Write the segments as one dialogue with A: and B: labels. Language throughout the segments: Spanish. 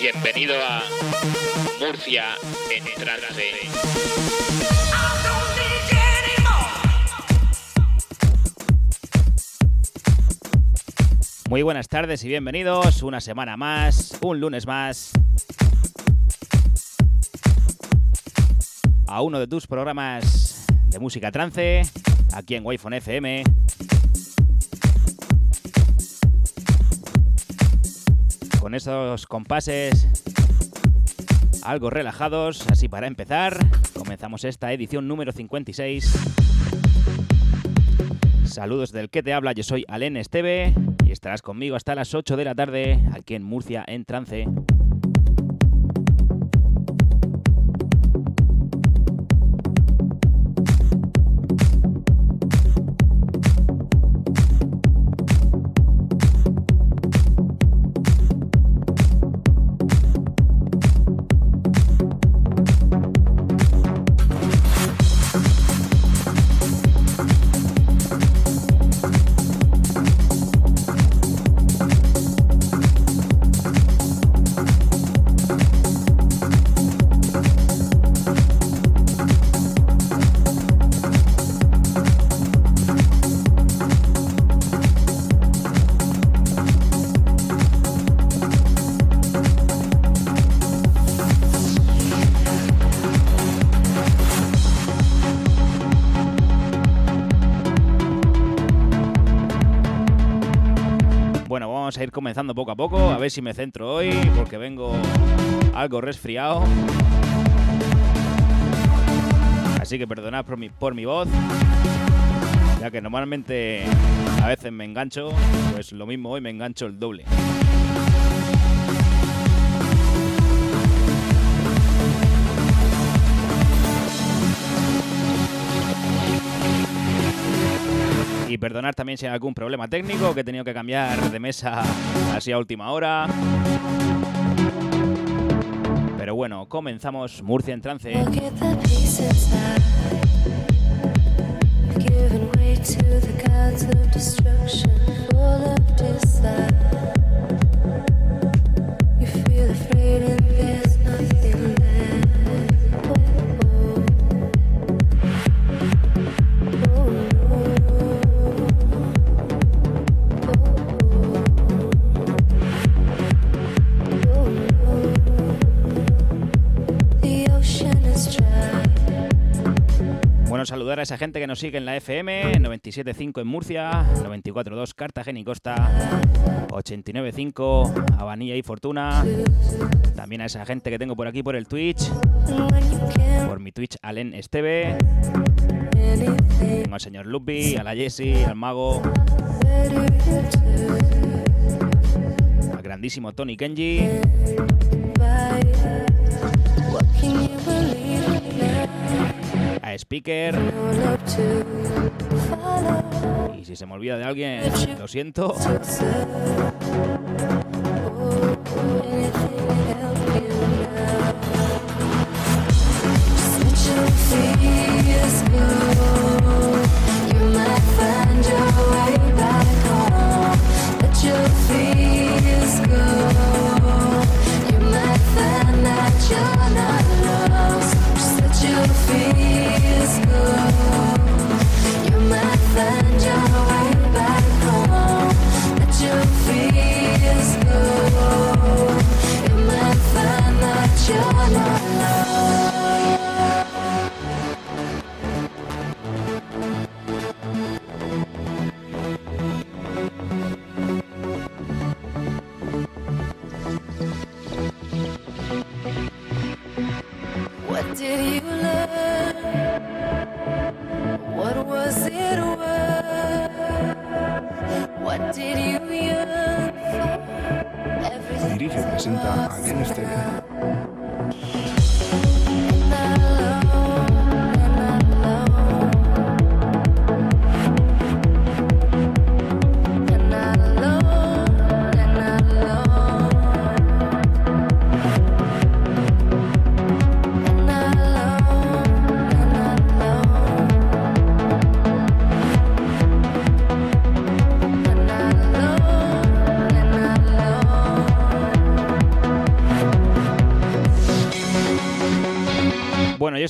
A: Bienvenido a Murcia en trance.
B: Muy buenas tardes y bienvenidos una semana más, un lunes más, a uno de tus programas de música trance, aquí en Wi-Fi FM. Con esos compases algo relajados, así para empezar, comenzamos esta edición número 56. Saludos del que te habla, yo soy Alen Esteve y estarás conmigo hasta las 8 de la tarde aquí en Murcia en trance. Comenzando poco a poco, a ver si me centro hoy, porque vengo algo resfriado. Así que perdonad por mi, por mi voz, ya que normalmente a veces me engancho, pues lo mismo hoy me engancho el doble. Y perdonar también si hay algún problema técnico que he tenido que cambiar de mesa así a última hora. Pero bueno, comenzamos Murcia en trance. Saludar a esa gente que nos sigue en la FM, 97.5 en Murcia, 94.2 Cartagena y Costa, 89.5 Habanilla y Fortuna. También a esa gente que tengo por aquí por el Twitch, por mi Twitch Alen Esteve. Tengo al señor Lupi, a la Jessie, al mago, al grandísimo Tony Kenji. Speaker. Y si se me olvida de alguien, lo siento.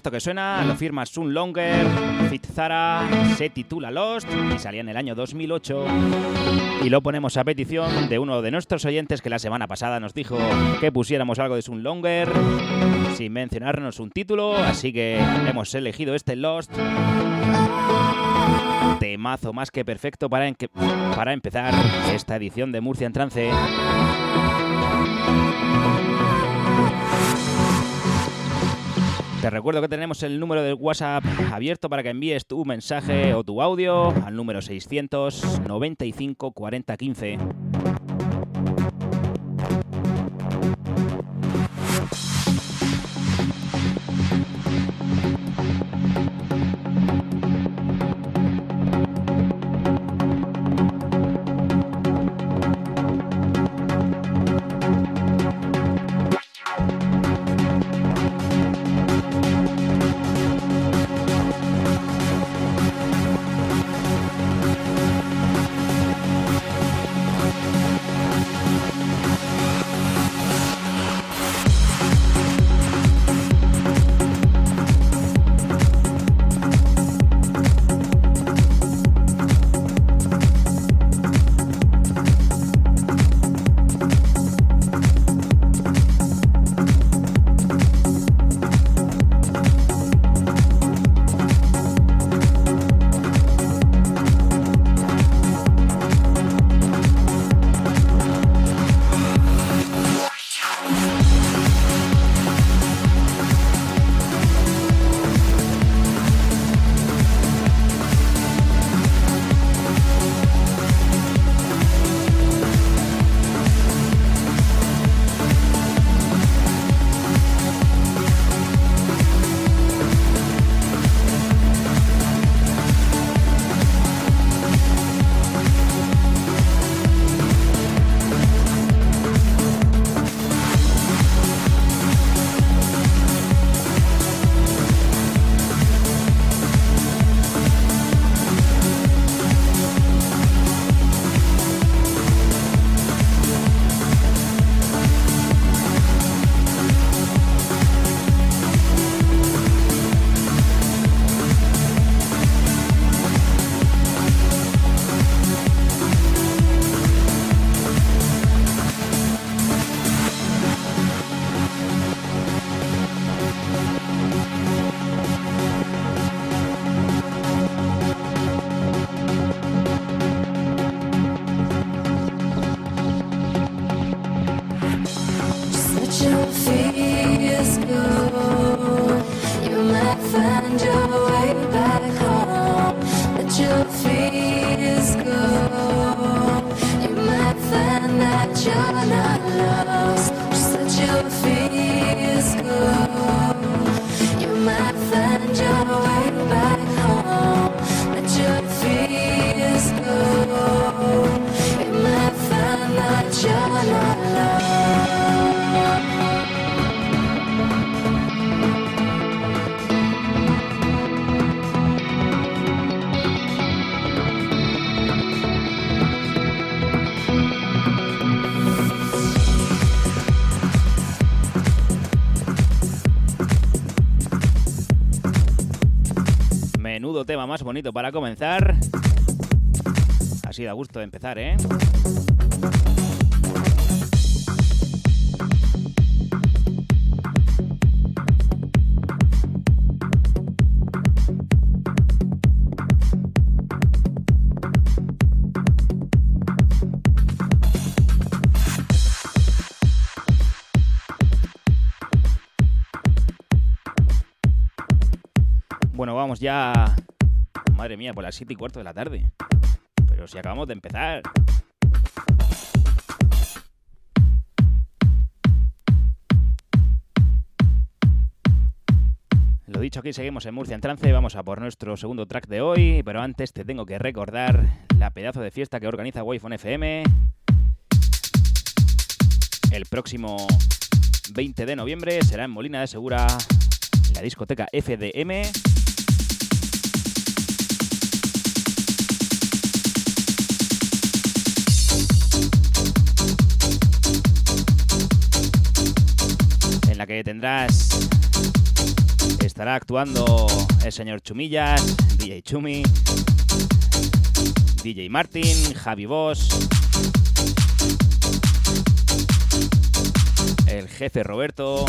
C: Esto que suena lo firma Sun Longer, Fit Zara, se titula Lost y salía en el año 2008. Y lo ponemos a petición de uno de nuestros oyentes que la semana pasada nos dijo que pusiéramos algo de Sun Longer sin mencionarnos un título, así que hemos elegido este Lost. Temazo más que perfecto para, para empezar esta edición de Murcia en Trance. Te recuerdo que tenemos el número del WhatsApp abierto para que envíes tu mensaje o tu audio al número 695 40 15. Para comenzar. Así da gusto de empezar, ¿eh? Bueno, vamos ya por las 7 y cuarto de la tarde. Pero si acabamos de empezar. Lo dicho, aquí seguimos en Murcia en trance, vamos a por nuestro segundo track de hoy, pero antes te tengo que recordar la pedazo de fiesta que organiza Wi-Fi FM el próximo 20 de noviembre, será en Molina de Segura, la discoteca FDM. En la que tendrás estará actuando el señor Chumillas, DJ Chumi, DJ Martin, Javi Boss, el jefe Roberto.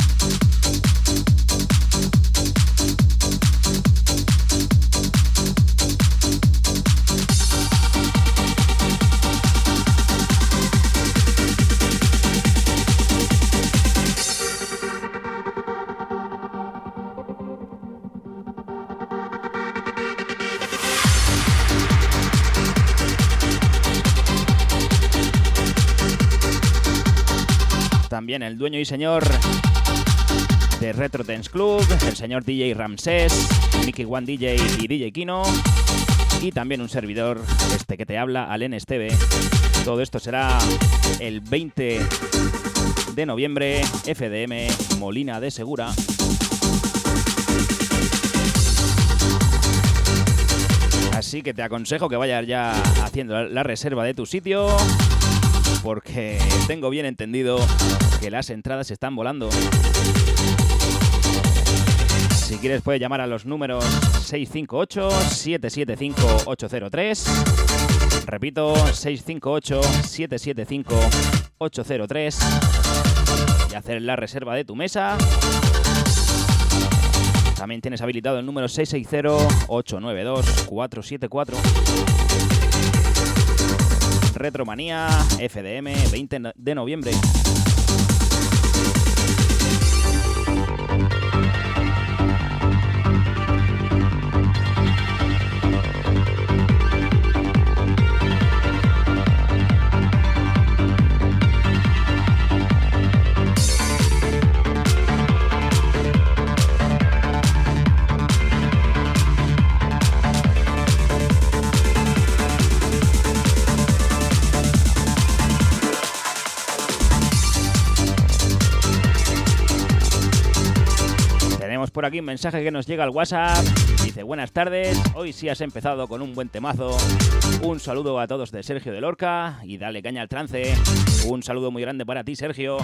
C: También el dueño y señor de Retro Dance Club, el señor DJ Ramsés, Mickey One DJ y DJ Kino, y también un servidor, este que te habla, Alen Esteve. Todo esto será el 20 de noviembre, FDM Molina de Segura. Así que te aconsejo que vayas ya haciendo la reserva de tu sitio porque tengo bien entendido que las entradas están volando. Si quieres puedes llamar a los números 658-775-803. Repito, 658-775-803. Y hacer la reserva de tu mesa. También tienes habilitado el número 660-892-474. Retromanía FDM 20 de noviembre. Aquí un mensaje que nos llega al WhatsApp. Dice, buenas tardes, hoy sí has empezado con un buen temazo. Un saludo a todos de Sergio de Lorca y dale caña al trance. Un saludo muy grande para ti, Sergio.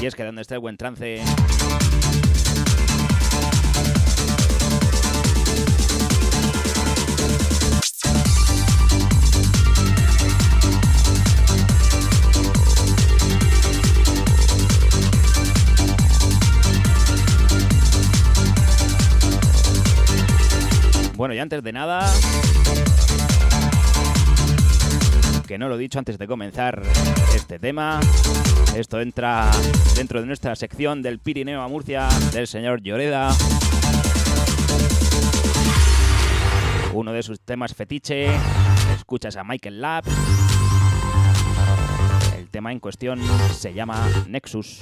C: Y es que donde esté el buen trance, y antes de nada, que no lo he dicho antes de comenzar este tema, esto entra dentro de nuestra sección del Pirineo a Murcia del señor Lloreda. Uno de sus temas fetiche, escuchas a Michael Lab. El tema en cuestión se llama Nexus.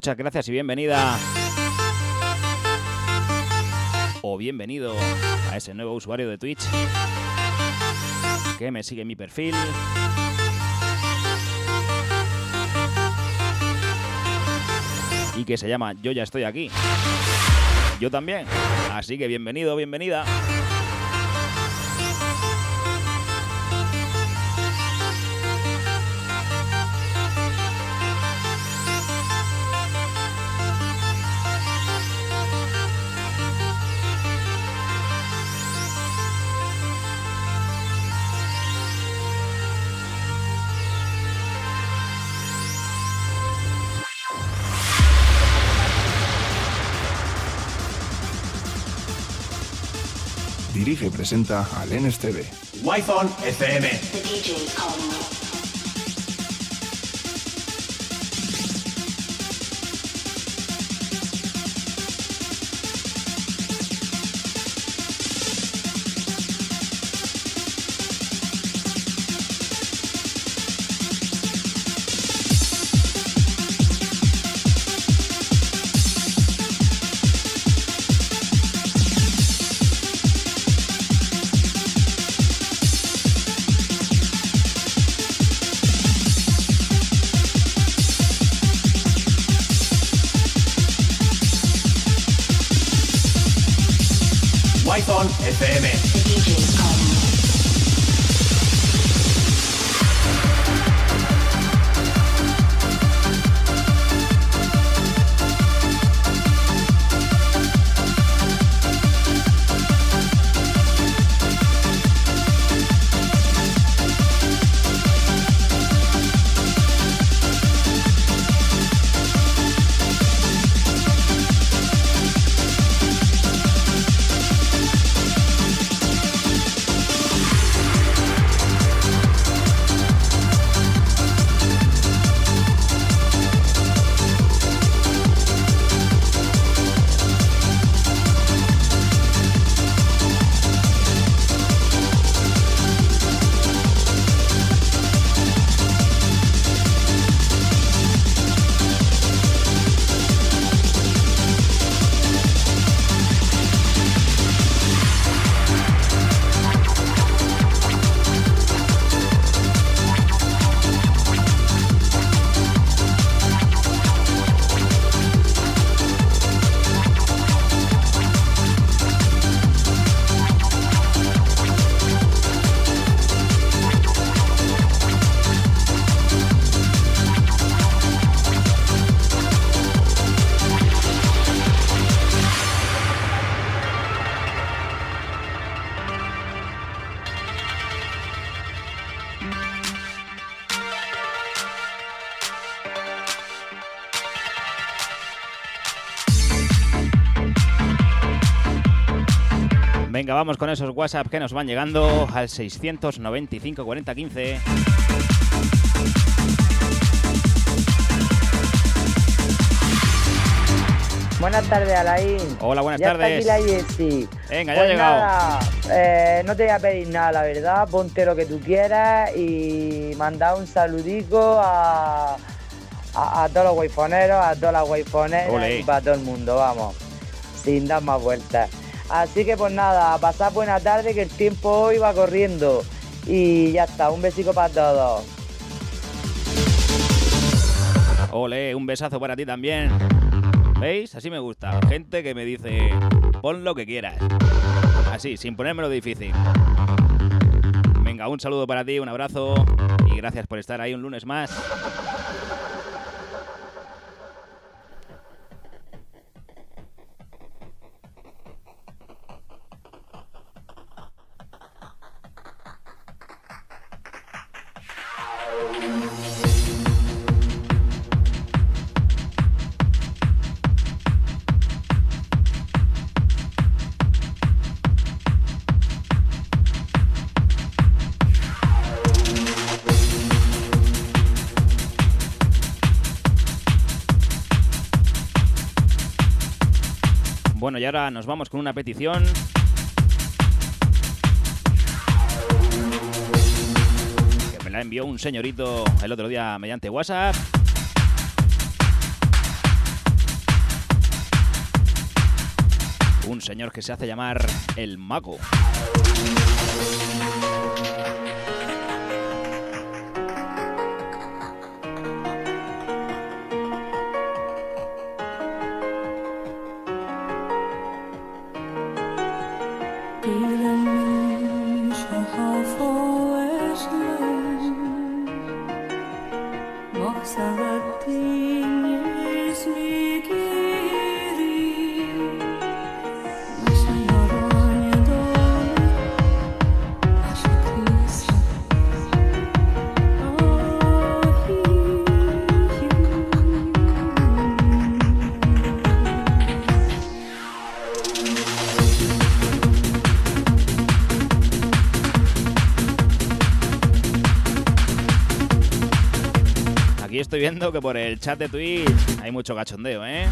C: Muchas gracias y bienvenida. O bienvenido a ese nuevo usuario de Twitch que me sigue mi perfil. Y que se llama Yo ya estoy aquí. Yo también. Así que bienvenido, bienvenida.
D: Dirige y presenta al NSTV.
E: Wi-Fi FM. Python FM.
C: Vamos con esos WhatsApp que nos van llegando al 695 40 15.
F: Buenas tardes, Alain.
C: Hola, buenas tardes.
F: Está aquí la
C: Venga, ya ha pues llegado.
F: Eh, no te voy a pedir nada, la verdad. Ponte lo que tú quieras y manda un saludico a, a, todos los waifoneros, a todas las waifoneras y para todo el mundo, vamos. Sin dar más vueltas. Así que pues nada, pasad buena tarde que el tiempo hoy va corriendo. Y ya está, un besico para todos.
C: Ole, un besazo para ti también. ¿Veis? Así me gusta. Gente que me dice, pon lo que quieras. Así, sin ponérmelo difícil. Venga, un saludo para ti, un abrazo y gracias por estar ahí un lunes más. Y ahora nos vamos con una petición. Que me la envió un señorito el otro día mediante WhatsApp. Un señor que se hace llamar el mago. Que por el chat de Twitch hay mucho cachondeo, ¿eh?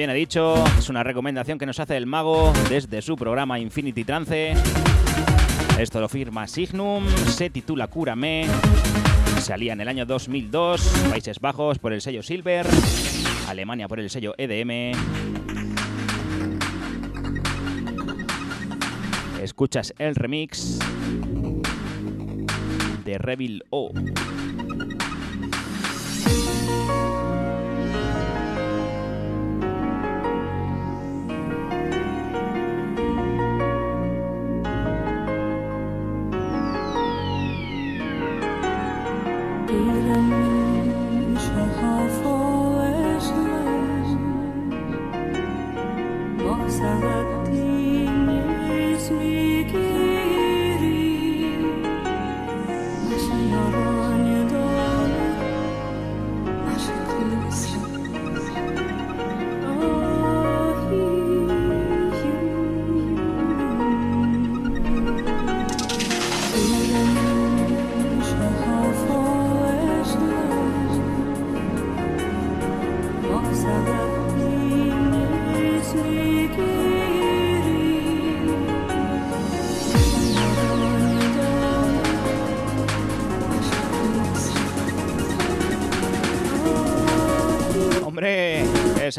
C: Bien he dicho, es una recomendación que nos hace el mago desde su programa Infinity Trance. Esto lo firma Signum, se titula Cúrame. Salía en el año 2002, Países Bajos por el sello Silver, Alemania por el sello EDM. Escuchas el remix de Revil O.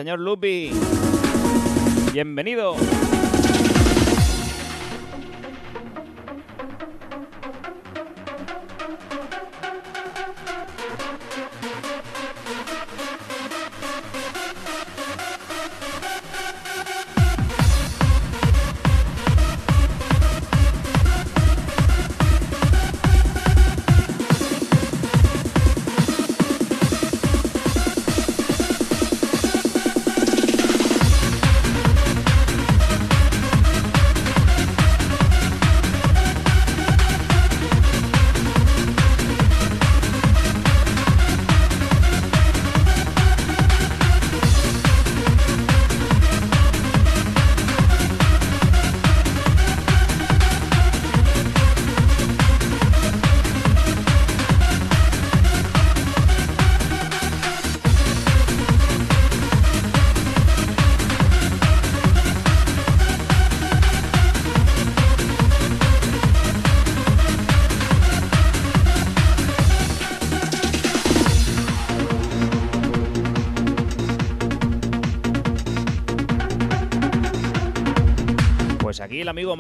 C: señor Lupi. Bienvenido.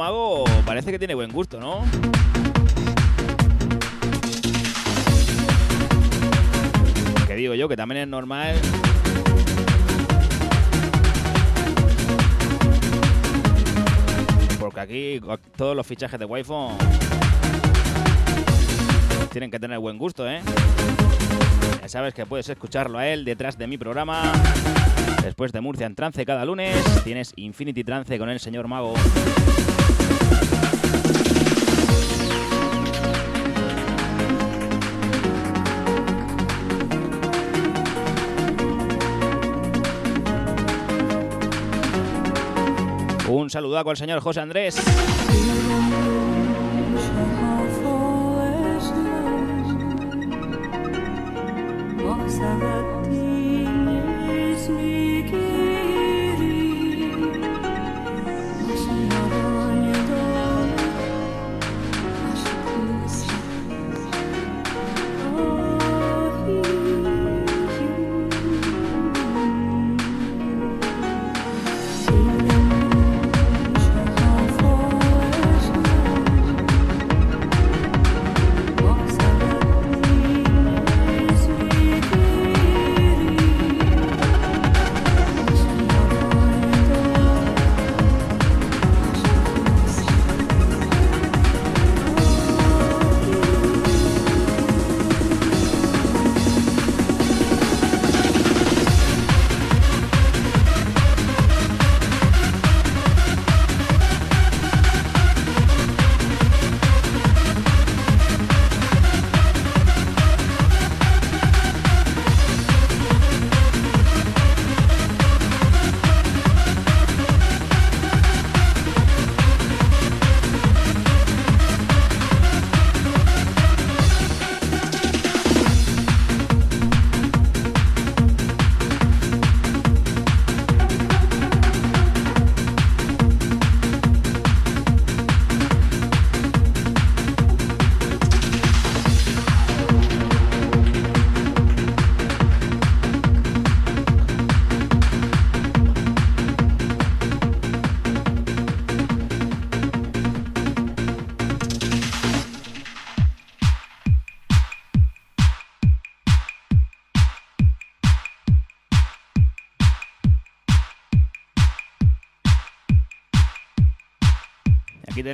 C: Mago parece que tiene buen gusto, ¿no? Que digo yo, que también es normal porque aquí todos los fichajes de Wi-Fi tienen que tener buen gusto, ¿eh? Ya sabes que puedes escucharlo a él detrás de mi programa Después de Murcia en trance cada lunes, tienes Infinity Trance con el señor Mago. Un saludo al señor José Andrés.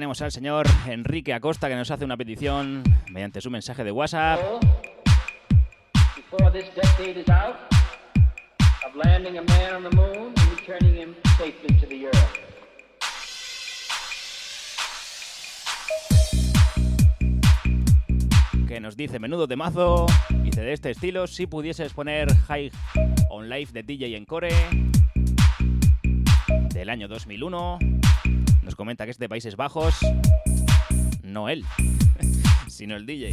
C: Tenemos al señor Enrique Acosta que nos hace una petición mediante su mensaje de WhatsApp. Que nos dice menudo de mazo, dice de este estilo, si pudieses poner High on Life de DJ Encore del año 2001 nos comenta que es de Países Bajos. No él, sino el DJ.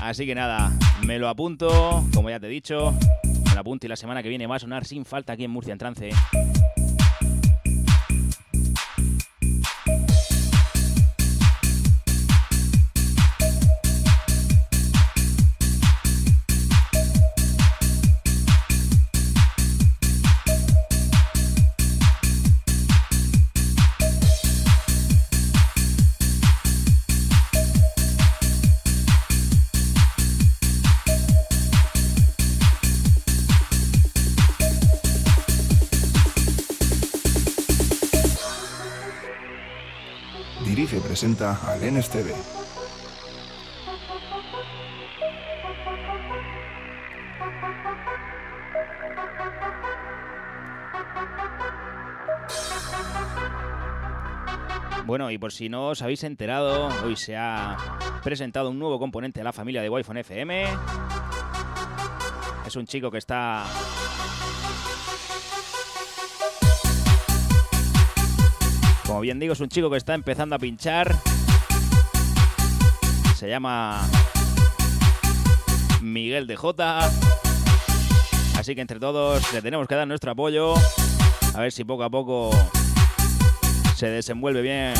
C: Así que nada, me lo apunto, como ya te he dicho. Me lo apunto y la semana que viene va a sonar sin falta aquí en Murcia en trance.
D: Al NSTV.
C: Bueno, y por si no os habéis enterado, hoy se ha presentado un nuevo componente de la familia de Wi-Fi FM. Es un chico que está Como bien digo, es un chico que está empezando a pinchar. Se llama Miguel de J. Así que entre todos le tenemos que dar nuestro apoyo. A ver si poco a poco se desenvuelve bien.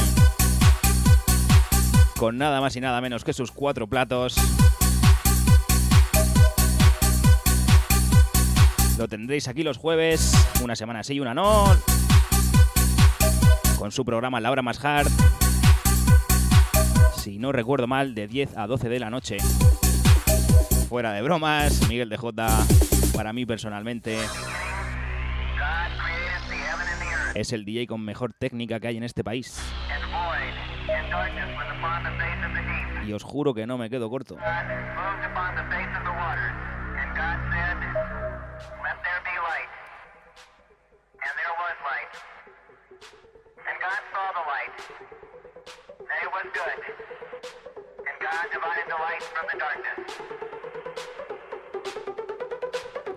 C: Con nada más y nada menos que sus cuatro platos. Lo tendréis aquí los jueves, una semana sí y una no con su programa La Hora Más Hard. Si no recuerdo mal, de 10 a 12 de la noche. Fuera de bromas, Miguel de J, para mí personalmente, es el DJ con mejor técnica que hay en este país. Y os juro que no me quedo corto.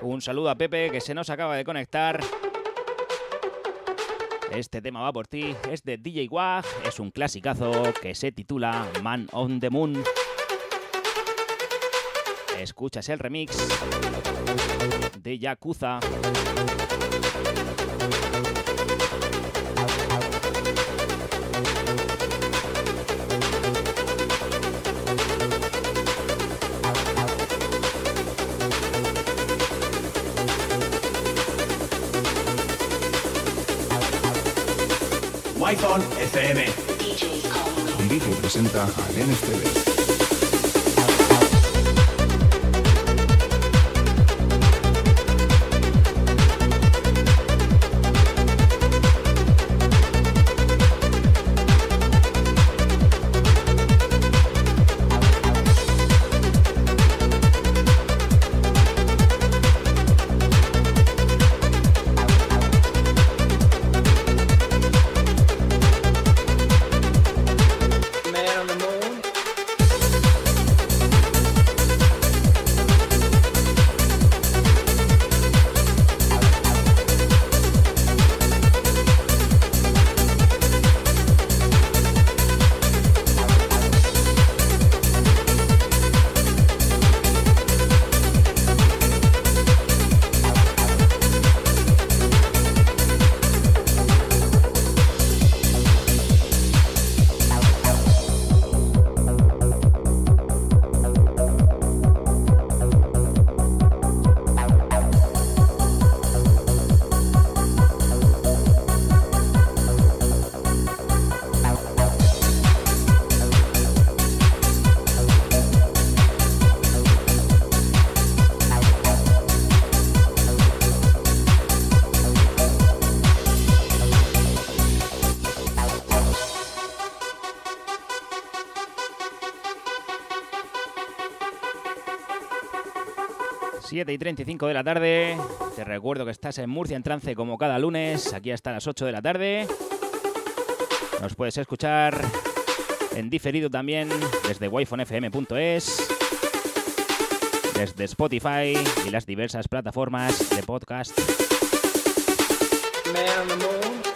C: Un saludo a Pepe que se nos acaba de conectar. Este tema va por ti, es de DJ Wag, es un clasicazo que se titula Man on the Moon. Escuchas el remix de Yakuza.
E: iPhone FM.
D: DJ presenta al NSTV.
C: 7 y 35 de la tarde. Te recuerdo que estás en Murcia en trance como cada lunes, aquí hasta las 8 de la tarde. Nos puedes escuchar en diferido también desde wifonfm.es, desde Spotify y las diversas plataformas de podcast. vamos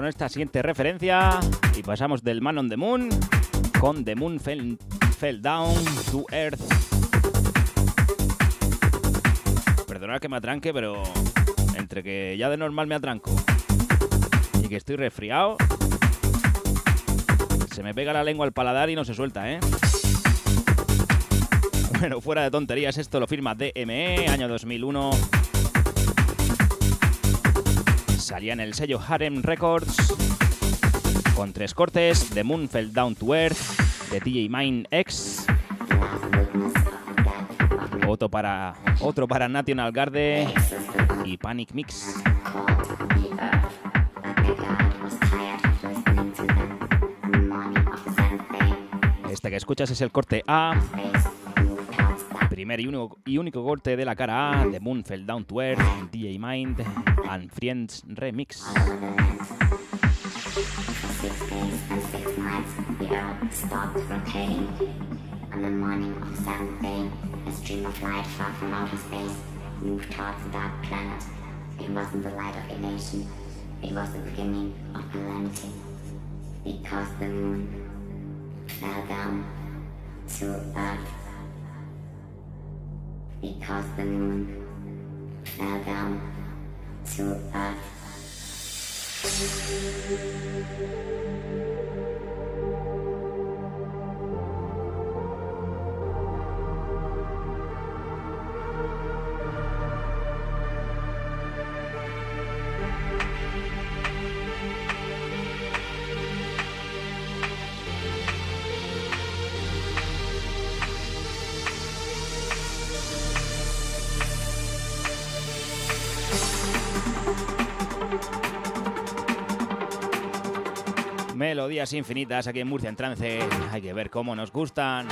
C: con esta siguiente referencia y pasamos del Man on the Moon con The Moon Fell, Down to Earth. Perdonad que me atranque, pero entre que ya de normal me atranco y que estoy resfriado, se me pega la lengua al paladar y no se suelta, ¿eh? Bueno, fuera de tonterías, esto lo firma DME, año 2001 salía en el sello Harem Records con tres cortes: The Moon Fell Down to Earth, de DJ Mine X, otro para, otro para National Garde y Panic Mix. Este que escuchas es el corte A primer y único, y único corte de la cara A de Moon Fell Down to Earth, DJ Mind and Friends Remix. On the morning of the seventh day, a stream of light far from outer space moved towards the dark planet. It wasn't the light of elation, it was the beginning of calamity. Because the moon fell down to earth because the moon fell down to earth. Melodías infinitas aquí en Murcia en trance. Hay que ver cómo nos gustan.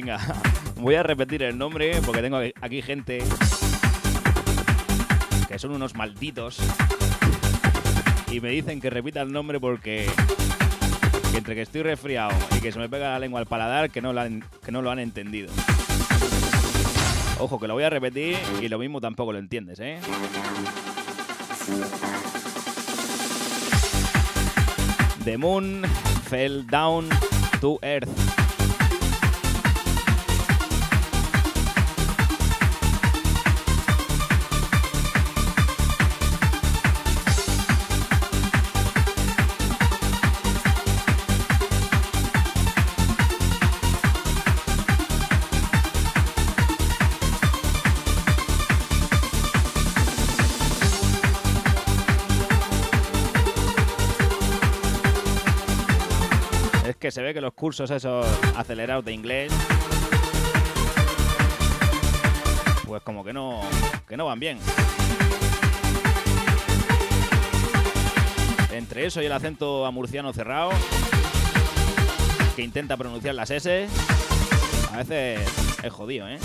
C: Venga, voy a repetir el nombre porque tengo aquí gente que son unos malditos y me dicen que repita el nombre porque entre que estoy resfriado y que se me pega la lengua al paladar que no que no lo han entendido. Ojo, que lo voy a repetir y lo mismo tampoco lo entiendes, ¿eh? The moon fell down to earth. Se ve que los cursos esos acelerados de inglés pues como que no que no van bien. Entre eso y el acento amurciano cerrado que intenta pronunciar las S, a veces es jodido, ¿eh?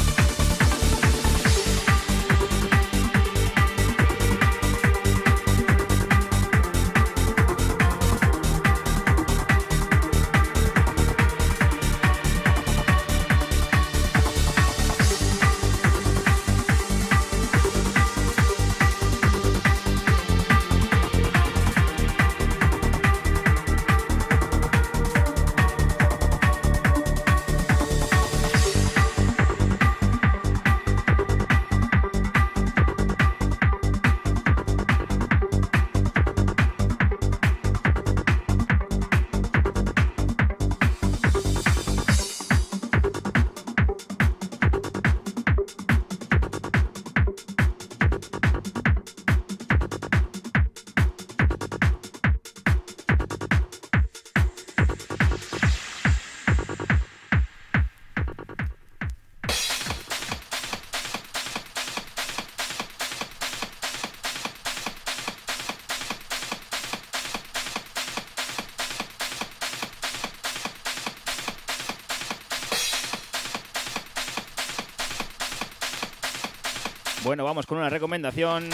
C: Bueno, vamos con una recomendación.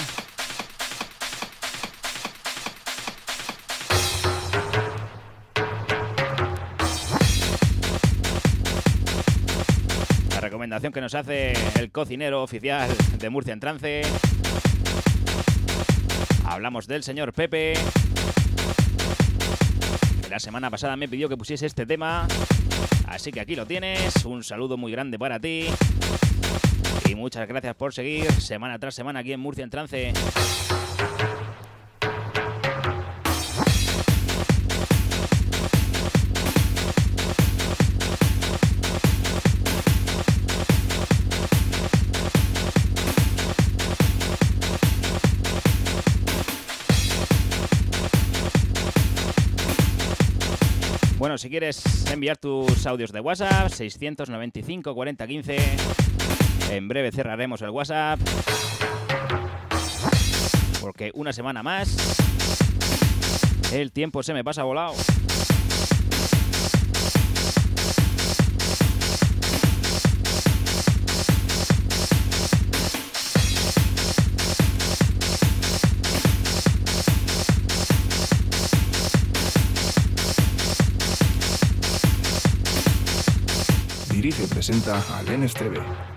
C: La recomendación que nos hace el cocinero oficial de Murcia en Trance. Hablamos del señor Pepe. La semana pasada me pidió que pusiese este tema. Así que aquí lo tienes. Un saludo muy grande para ti. Y muchas gracias por seguir semana tras semana aquí en Murcia en Trance. Bueno, si quieres enviar tus audios de WhatsApp, 695 40 15 en breve cerraremos el WhatsApp. Porque una semana más. El tiempo se me pasa volado.
D: Dirige y presenta al NSTV.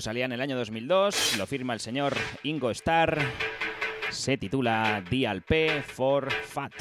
C: Salía en el año 2002, lo firma el señor Ingo Starr, se titula DLP for Fat.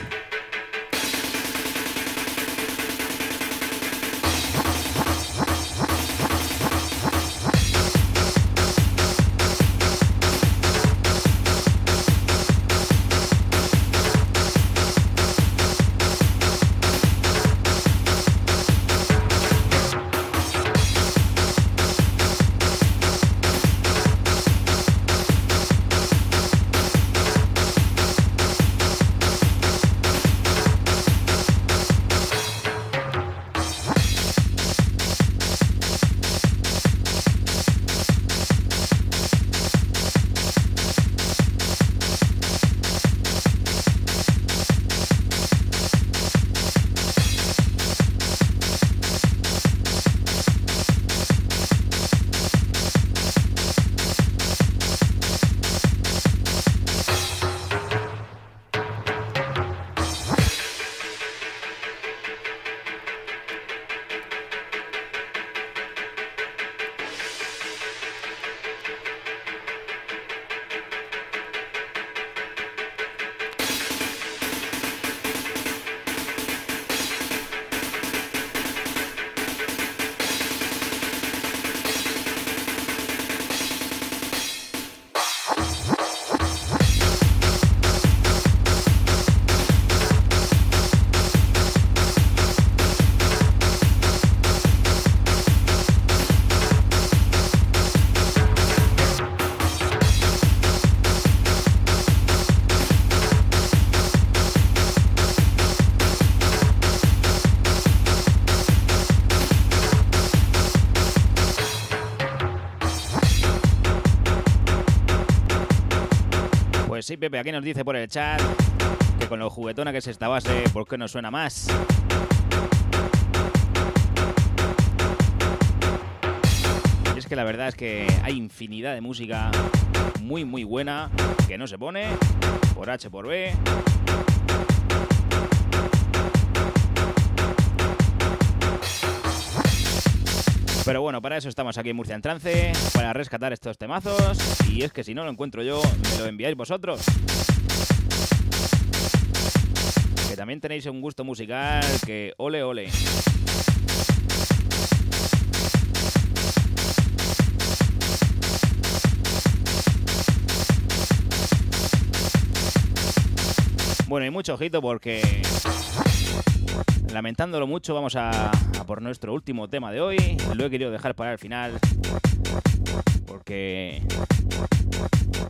C: Sí, Pepe, aquí nos dice por el chat que con lo juguetona que es esta base, ¿por qué no suena más? Y es que la verdad es que hay infinidad de música muy muy buena que no se pone por H por B. Pero bueno, para eso estamos aquí en Murcia en Trance, para rescatar estos temazos. Y es que si no lo encuentro yo, me lo enviáis vosotros. Que también tenéis un gusto musical que ole ole. Bueno, y mucho ojito porque lamentándolo mucho, vamos a, por nuestro último tema de hoy. Lo he querido dejar para el final porque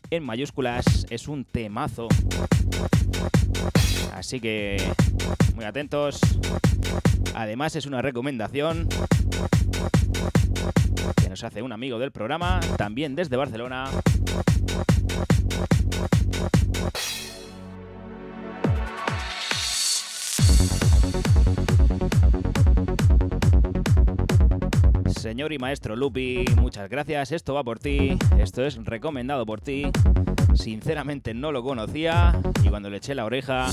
C: en mayúsculas es un temazo. Así que muy atentos. Además es una recomendación que nos hace un amigo del programa, también desde Barcelona. Señor y maestro Lupi, muchas gracias. Esto va por ti. Esto es recomendado por ti. Sinceramente no lo conocía y cuando le eché la oreja...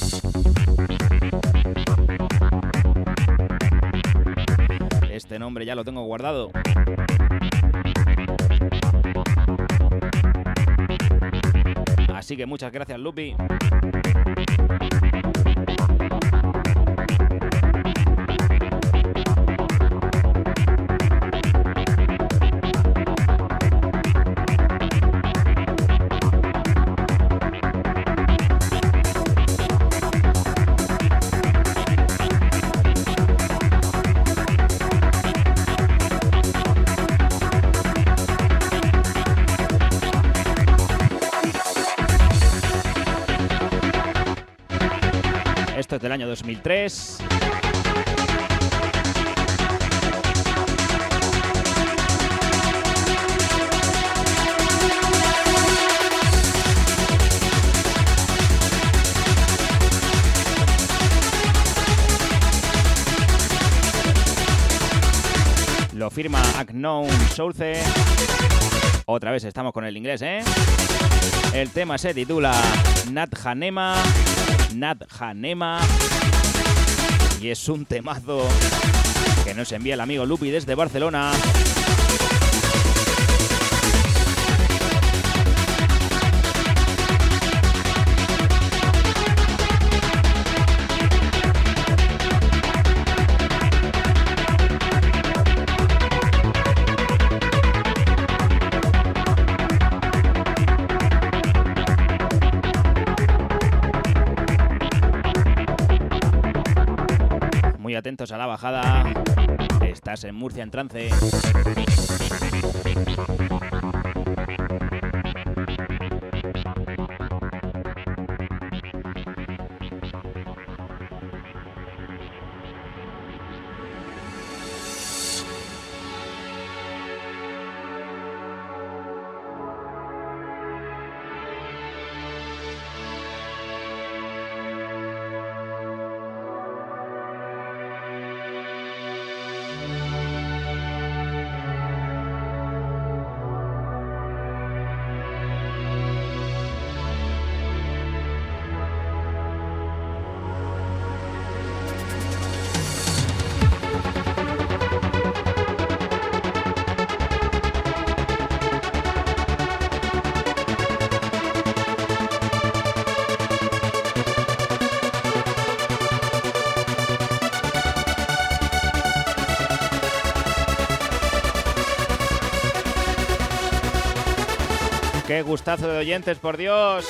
C: Este nombre ya lo tengo guardado. Así que muchas gracias Lupi. Del año 2003. Lo firma Unknown Source. Otra vez estamos con el inglés, ¿eh? El tema se titula Nat Hanema Nat Hanema. Y es un temazo que nos envía el amigo Lupi desde Barcelona. A la bajada. Estás en Murcia en trance. Qué gustazo de oyentes, por Dios.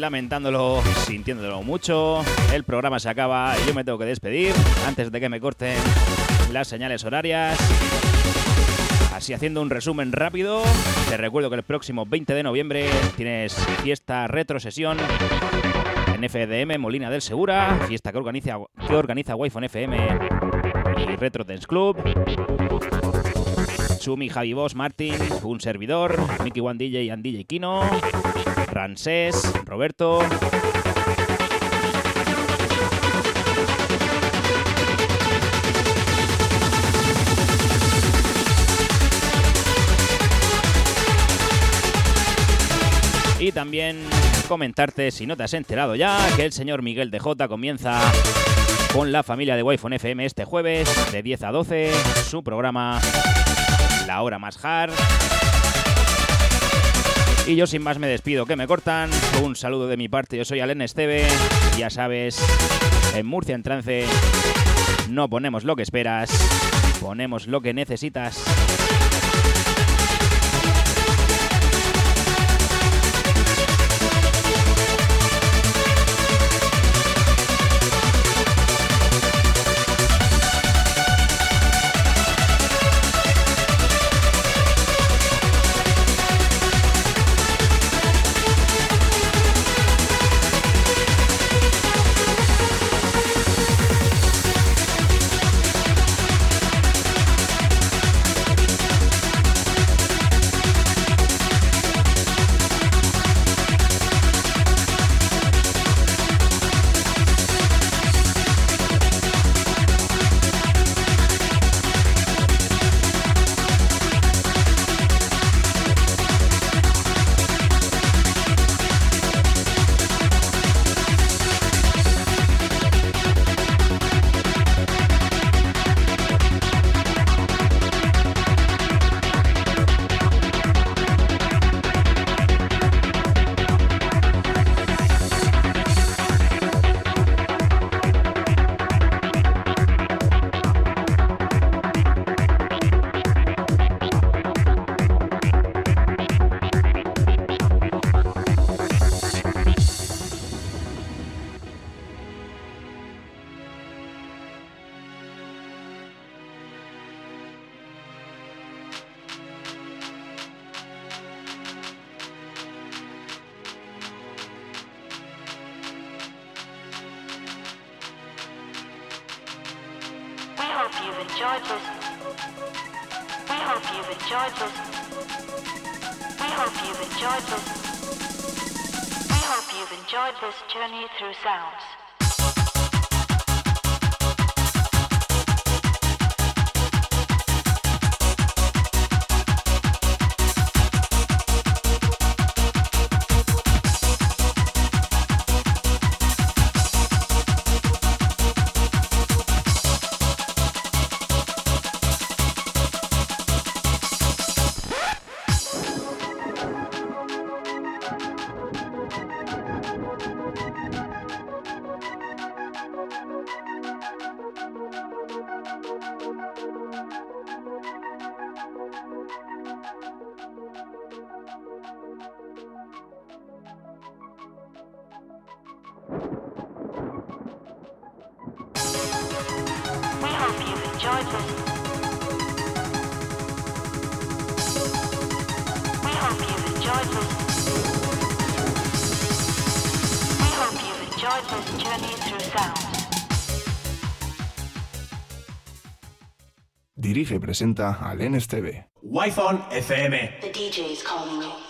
C: Lamentándolo, sintiéndolo mucho, el programa se acaba y yo me tengo que despedir antes de que me corten las señales horarias. Así haciendo un resumen rápido, te recuerdo que el próximo 20 de noviembre tienes fiesta retrosesión en FDM Molina del Segura, fiesta que organiza, que organiza Wi-Fi FM y Retro Dance Club. Sumi, Javi Boss, Martin, un servidor, Mickey One DJ and DJ Kino, Ransés, Roberto. Y también comentarte, si no te has enterado ya, que el señor Miguel de J comienza con la familia de Wi-Fi FM este jueves de 10 a 12, su programa La Hora Más Hard. Y yo sin más me despido, que me cortan. Un saludo de mi parte, yo soy Alen Esteve. Ya sabes, en Murcia en trance no ponemos lo que esperas, ponemos lo que necesitas.
D: Dirige y presenta al NSTV.
E: Wi-Fi FM.
G: The DJ is calling you.